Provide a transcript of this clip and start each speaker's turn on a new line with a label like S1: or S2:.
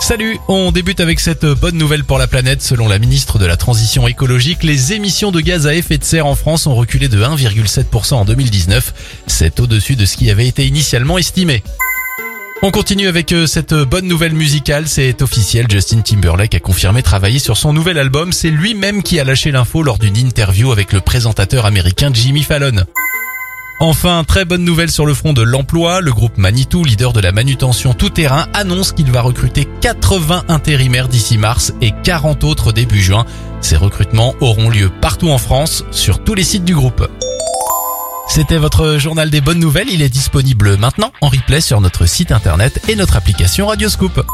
S1: Salut, on débute avec cette bonne nouvelle pour la planète. Selon la ministre de la Transition écologique, les émissions de gaz à effet de serre en France ont reculé de 1,7% en 2019. C'est au-dessus de ce qui avait été initialement estimé. On continue avec euh, cette bonne nouvelle musicale, c'est officiel, Justin Timberlake a confirmé travailler sur son nouvel album, c'est lui-même qui a lâché l'info lors d'une interview avec le présentateur américain Jimmy Fallon. Enfin, très bonne nouvelle sur le front de l'emploi, le groupe Manitou, leader de la manutention tout-terrain, annonce qu'il va recruter 80 intérimaires d'ici mars et 40 autres début juin. Ces recrutements auront lieu partout en France, sur tous les sites du groupe. C'était votre journal des bonnes nouvelles, il est disponible maintenant en replay sur notre site internet et notre application Radioscoop.